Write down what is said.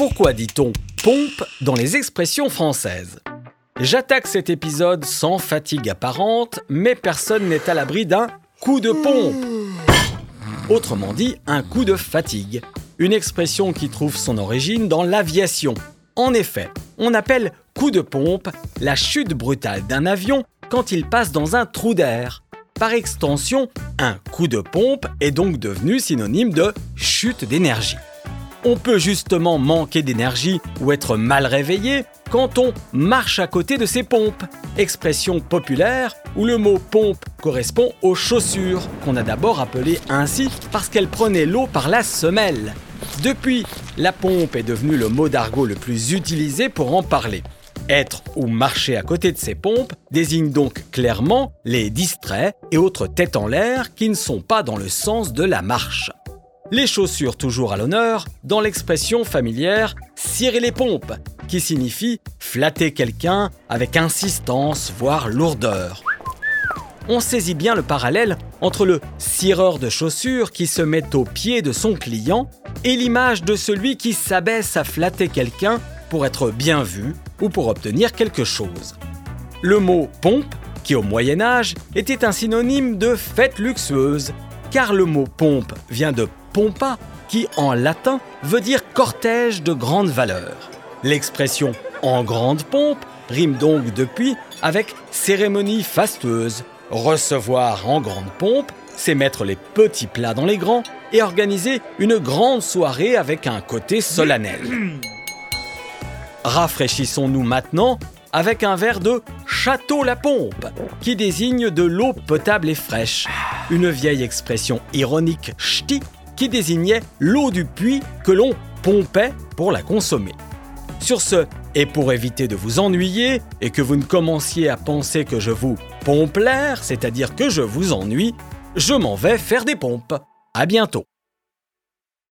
Pourquoi dit-on pompe dans les expressions françaises? J'attaque cet épisode sans fatigue apparente, mais personne n'est à l'abri d'un coup de pompe. Autrement dit, un coup de fatigue. Une expression qui trouve son origine dans l'aviation. En effet, on appelle coup de pompe la chute brutale d'un avion quand il passe dans un trou d'air. Par extension, un coup de pompe est donc devenu synonyme de chute d'énergie. On peut justement manquer d'énergie ou être mal réveillé quand on marche à côté de ses pompes, expression populaire où le mot pompe correspond aux chaussures, qu'on a d'abord appelées ainsi parce qu'elles prenaient l'eau par la semelle. Depuis, la pompe est devenue le mot d'argot le plus utilisé pour en parler. Être ou marcher à côté de ces pompes désigne donc clairement les distraits et autres têtes en l'air qui ne sont pas dans le sens de la marche. Les chaussures toujours à l'honneur dans l'expression familière cirer les pompes, qui signifie flatter quelqu'un avec insistance, voire lourdeur. On saisit bien le parallèle entre le cireur de chaussures qui se met au pied de son client et l'image de celui qui s'abaisse à flatter quelqu'un pour être bien vu ou pour obtenir quelque chose. Le mot pompe, qui au Moyen Âge était un synonyme de fête luxueuse, car le mot pompe vient de pompa, qui en latin veut dire cortège de grande valeur. L'expression en grande pompe rime donc depuis avec cérémonie fastueuse. Recevoir en grande pompe, c'est mettre les petits plats dans les grands et organiser une grande soirée avec un côté solennel. Rafraîchissons-nous maintenant avec un verre de Château la Pompe, qui désigne de l'eau potable et fraîche. Une vieille expression ironique ch'ti qui désignait l'eau du puits que l'on pompait pour la consommer. Sur ce, et pour éviter de vous ennuyer et que vous ne commenciez à penser que je vous pompe l'air, c'est-à-dire que je vous ennuie, je m'en vais faire des pompes. À bientôt.